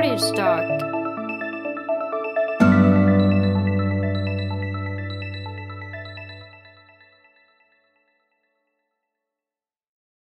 Storystock.